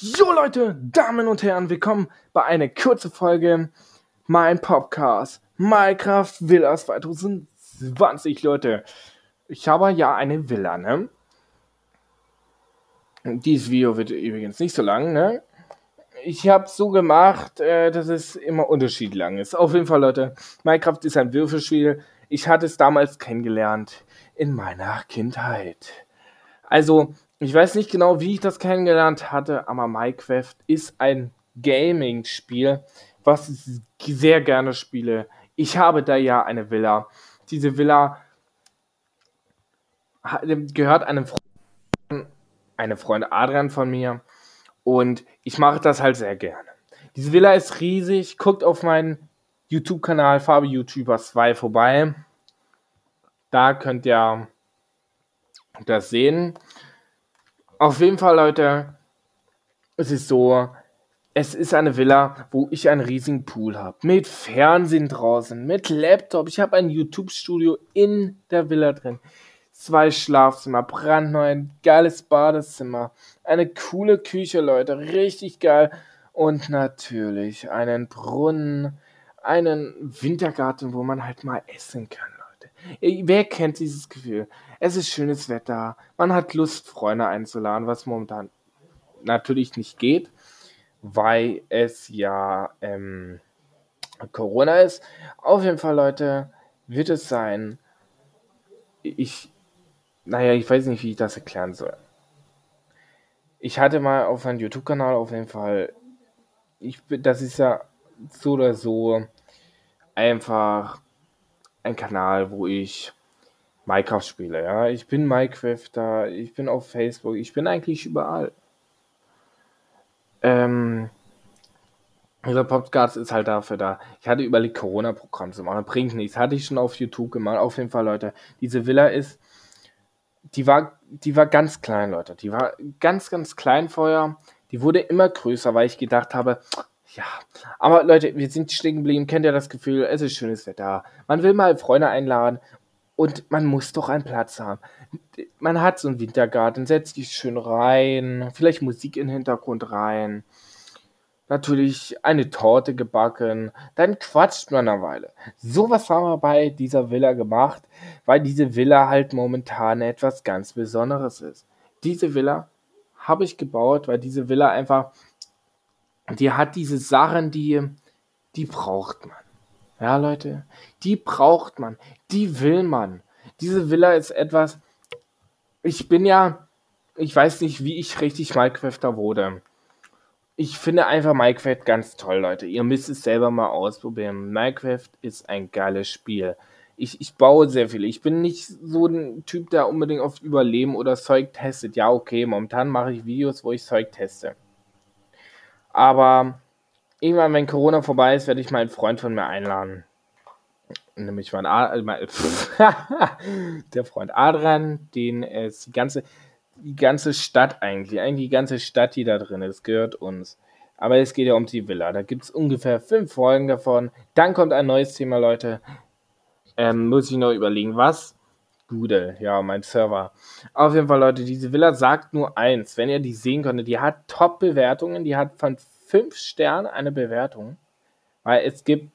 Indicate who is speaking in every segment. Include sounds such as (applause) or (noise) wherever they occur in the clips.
Speaker 1: Jo Leute, Damen und Herren, willkommen bei einer kurzen Folge mein Podcast Minecraft Villa 2020, Leute. Ich habe ja eine Villa, ne? Dieses Video wird übrigens nicht so lang, ne? Ich habe so gemacht, äh, dass es immer unterschiedlich lang ist. Auf jeden Fall, Leute, Minecraft ist ein Würfelspiel. Ich hatte es damals kennengelernt in meiner Kindheit. Also, ich weiß nicht genau, wie ich das kennengelernt hatte, aber Minecraft ist ein Gaming-Spiel, was ich sehr gerne spiele. Ich habe da ja eine Villa. Diese Villa gehört einem Freund, einem Freund Adrian von mir und ich mache das halt sehr gerne. Diese Villa ist riesig. Guckt auf meinen YouTube-Kanal Farbe YouTuber 2 vorbei. Da könnt ihr das sehen. Auf jeden Fall, Leute, es ist so, es ist eine Villa, wo ich einen riesigen Pool habe. Mit Fernsehen draußen, mit Laptop. Ich habe ein YouTube-Studio in der Villa drin. Zwei Schlafzimmer, brandneu, ein geiles Badezimmer. Eine coole Küche, Leute. Richtig geil. Und natürlich einen Brunnen, einen Wintergarten, wo man halt mal essen kann, Leute. Wer kennt dieses Gefühl? Es ist schönes Wetter. Man hat Lust, Freunde einzuladen, was momentan natürlich nicht geht, weil es ja ähm, Corona ist. Auf jeden Fall, Leute, wird es sein. Ich, naja, ich weiß nicht, wie ich das erklären soll. Ich hatte mal auf meinem YouTube-Kanal auf jeden Fall, ich, das ist ja so oder so einfach ein Kanal, wo ich Minecraft spiele, ja. Ich bin Minecrafter, ich bin auf Facebook, ich bin eigentlich überall. Ähm, dieser Podcast ist halt dafür da. Ich hatte überlegt, Corona-Programm zu machen. Bringt nichts. Hatte ich schon auf YouTube gemacht. Auf jeden Fall, Leute. Diese Villa ist. Die war, die war ganz klein, Leute. Die war ganz, ganz klein vorher. Die wurde immer größer, weil ich gedacht habe, ja. Aber Leute, wir sind stehen geblieben. Kennt ihr das Gefühl? Es ist schönes Wetter. Man will mal Freunde einladen und man muss doch einen Platz haben. Man hat so einen Wintergarten, setzt dich schön rein, vielleicht Musik im Hintergrund rein. Natürlich eine Torte gebacken, dann quatscht man eine Weile. Sowas haben wir bei dieser Villa gemacht, weil diese Villa halt momentan etwas ganz Besonderes ist. Diese Villa habe ich gebaut, weil diese Villa einfach, die hat diese Sachen, die, die braucht man. Ja, Leute, die braucht man, die will man. Diese Villa ist etwas, ich bin ja, ich weiß nicht, wie ich richtig Minecrafter wurde. Ich finde einfach Minecraft ganz toll, Leute. Ihr müsst es selber mal ausprobieren. Minecraft ist ein geiles Spiel. Ich, ich baue sehr viel. Ich bin nicht so ein Typ, der unbedingt auf Überleben oder Zeug testet. Ja, okay, momentan mache ich Videos, wo ich Zeug teste. Aber irgendwann, wenn Corona vorbei ist, werde ich mal einen Freund von mir einladen. Nämlich mein, Ad mein (laughs) der Freund Adrian, den es die ganze, die ganze Stadt eigentlich, eigentlich die ganze Stadt, die da drin ist, gehört uns. Aber es geht ja um die Villa. Da gibt es ungefähr fünf Folgen davon. Dann kommt ein neues Thema, Leute. Ähm, muss ich noch überlegen, was? Doodle, ja, mein Server. Auf jeden Fall, Leute, diese Villa sagt nur eins. Wenn ihr die sehen könntet, die hat Top-Bewertungen. Die hat von 5 Sternen eine Bewertung. Weil es gibt,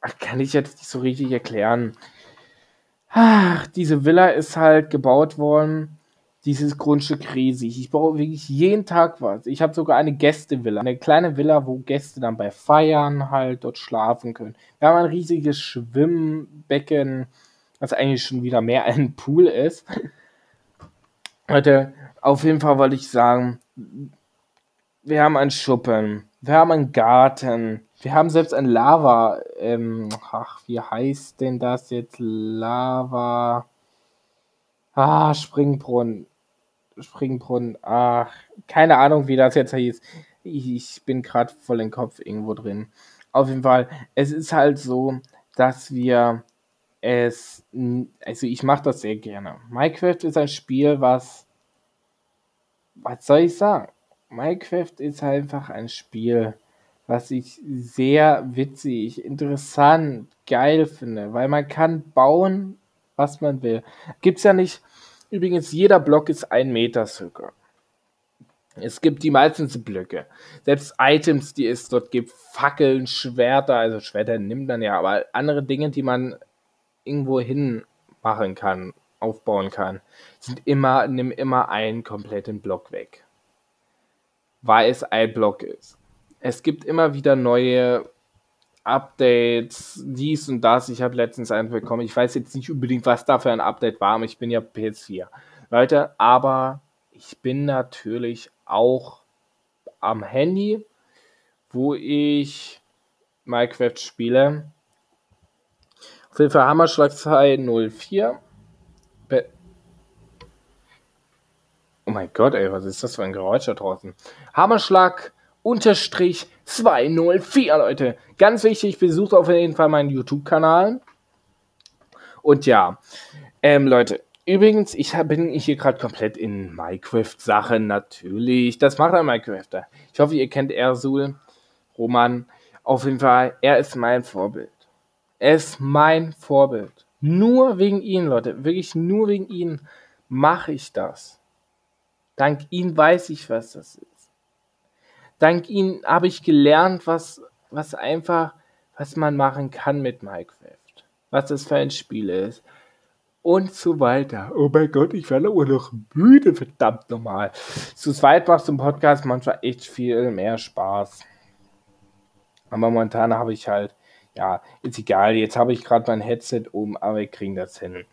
Speaker 1: ach, kann ich jetzt nicht so richtig erklären. Ach, diese Villa ist halt gebaut worden. Dieses Grundstück riesig. Ich baue wirklich jeden Tag was. Ich habe sogar eine Gästevilla. Eine kleine Villa, wo Gäste dann bei Feiern halt dort schlafen können. Wir haben ein riesiges Schwimmbecken, was eigentlich schon wieder mehr ein Pool ist. (laughs) Leute, auf jeden Fall wollte ich sagen, wir haben einen Schuppen, wir haben einen Garten, wir haben selbst ein Lava, ähm, ach, wie heißt denn das jetzt? Lava, ah, Springbrunnen, Springbrunnen, ach, keine Ahnung, wie das jetzt hieß. Ich, bin gerade voll im Kopf irgendwo drin. Auf jeden Fall, es ist halt so, dass wir es, also ich mache das sehr gerne. Minecraft ist ein Spiel, was, was soll ich sagen? Minecraft ist einfach ein Spiel, was ich sehr witzig, interessant, geil finde, weil man kann bauen, was man will. Gibt's ja nicht. Übrigens, jeder Block ist ein Meter circa. Es gibt die meisten Blöcke. Selbst Items, die es dort gibt, Fackeln, Schwerter, also Schwerter nimmt man ja, aber andere Dinge, die man irgendwo hin machen kann, aufbauen kann, sind immer, nimm immer einen kompletten Block weg. Weil es ein Block ist. Es gibt immer wieder neue Updates, dies und das. Ich habe letztens eins bekommen. Ich weiß jetzt nicht unbedingt, was da für ein Update war, aber ich bin ja PS4. Leute, aber ich bin natürlich auch am Handy, wo ich Minecraft spiele. Auf jeden Fall Hammerschlag 204. oh mein Gott, ey, was ist das für ein Geräusch da draußen? Hammerschlag unterstrich 204, Leute. Ganz wichtig, besucht auf jeden Fall meinen YouTube-Kanal. Und ja, ähm, Leute, übrigens, ich bin hier gerade komplett in Minecraft-Sachen, natürlich. Das macht ein Minecrafter. Ich hoffe, ihr kennt Ersul, Roman. Auf jeden Fall, er ist mein Vorbild. Er ist mein Vorbild. Nur wegen ihm, Leute, wirklich nur wegen ihm mache ich das. Dank ihm weiß ich, was das ist dank ihnen habe ich gelernt, was, was einfach, was man machen kann mit Minecraft. Was das für ein Spiel ist. Und so weiter. Oh mein Gott, ich werde auch noch müde, verdammt nochmal. Zu zweit macht so ein Podcast manchmal echt viel mehr Spaß. Aber momentan habe ich halt, ja, ist egal. Jetzt habe ich gerade mein Headset oben, aber wir kriegen das hin.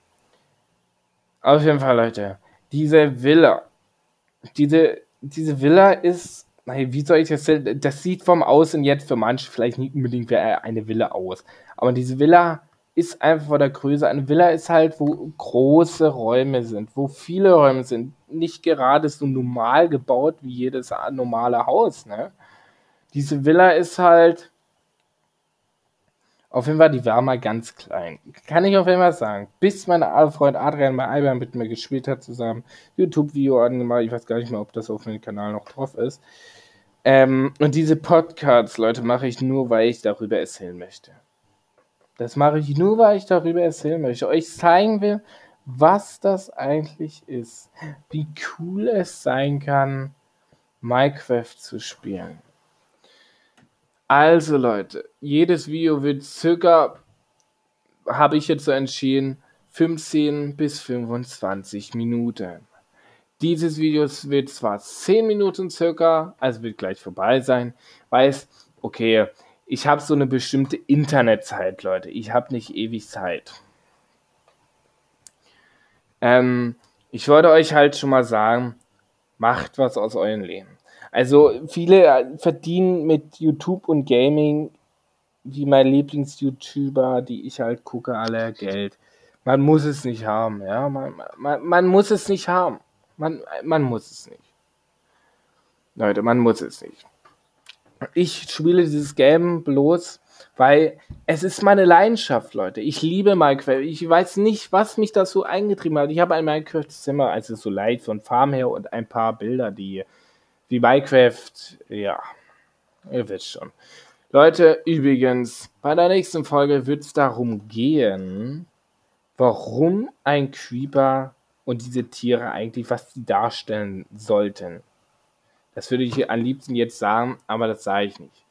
Speaker 1: Auf jeden Fall, Leute, diese Villa, diese, diese Villa ist wie soll ich das? Das sieht vom Außen jetzt für manche vielleicht nicht unbedingt wie eine Villa aus. Aber diese Villa ist einfach von der Größe. Eine Villa ist halt, wo große Räume sind, wo viele Räume sind. Nicht gerade so normal gebaut wie jedes normale Haus. Ne? Diese Villa ist halt. Auf jeden Fall, die war mal ganz klein. Kann ich auf jeden Fall sagen. Bis mein Freund Adrian bei Alba mit mir gespielt hat, zusammen YouTube-Video angemacht. Ich weiß gar nicht mehr, ob das auf meinem Kanal noch drauf ist. Ähm, und diese Podcasts, Leute, mache ich nur, weil ich darüber erzählen möchte. Das mache ich nur, weil ich darüber erzählen möchte. Euch zeigen will, was das eigentlich ist. Wie cool es sein kann, Minecraft zu spielen. Also Leute, jedes Video wird circa, habe ich jetzt so entschieden, 15 bis 25 Minuten. Dieses Video wird zwar 10 Minuten circa, also wird gleich vorbei sein, weiß, okay, ich habe so eine bestimmte Internetzeit, Leute. Ich habe nicht ewig Zeit. Ähm, ich wollte euch halt schon mal sagen, macht was aus eurem Leben. Also viele äh, verdienen mit YouTube und Gaming, wie mein Lieblings-YouTuber, die ich halt gucke, alle Geld. Man muss es nicht haben, ja. Man, man, man muss es nicht haben. Man, man muss es nicht. Leute, man muss es nicht. Ich spiele dieses Game bloß, weil es ist meine Leidenschaft, Leute. Ich liebe Minecraft. Ich weiß nicht, was mich dazu eingetrieben hat. Ich habe ein Minecraft-Zimmer, also so leicht von Farm her und ein paar Bilder, die wie Minecraft, ja, ihr wisst schon. Leute, übrigens, bei der nächsten Folge wird es darum gehen, warum ein Creeper und diese Tiere eigentlich, was sie darstellen sollten. Das würde ich am liebsten jetzt sagen, aber das sage ich nicht.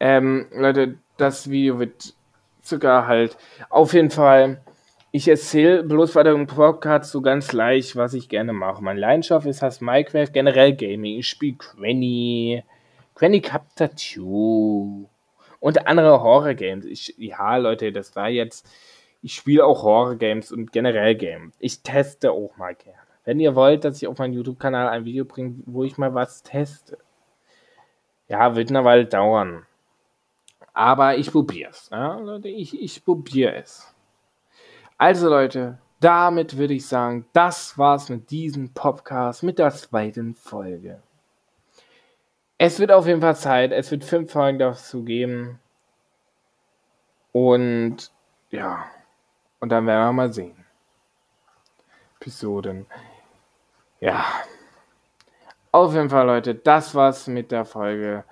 Speaker 1: Ähm, Leute, das Video wird sogar halt auf jeden Fall. Ich erzähle bloß bei dem Podcast so ganz leicht, was ich gerne mache. Meine Leidenschaft ist das Minecraft, generell Gaming. Ich spiele Granny, Granny Capture 2 und andere Horror-Games. Ja, Leute, das war jetzt ich spiele auch Horror-Games und generell Games. Ich teste auch mal gerne. Wenn ihr wollt, dass ich auf meinen YouTube-Kanal ein Video bringe, wo ich mal was teste. Ja, wird eine Weile dauern. Aber ich probiere es. Ja, ich, ich probiere es. Also Leute, damit würde ich sagen, das war's mit diesem Podcast, mit der zweiten Folge. Es wird auf jeden Fall Zeit. Es wird fünf Folgen dazu geben. Und ja. Und dann werden wir mal sehen. Episoden. Ja. Auf jeden Fall, Leute, das war's mit der Folge.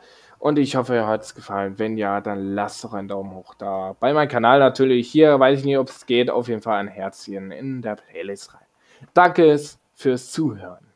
Speaker 1: Und ich hoffe, euch hat es gefallen. Wenn ja, dann lasst doch einen Daumen hoch da. Bei meinem Kanal natürlich. Hier weiß ich nicht, ob es geht. Auf jeden Fall ein Herzchen in der Playlist rein. Danke fürs Zuhören.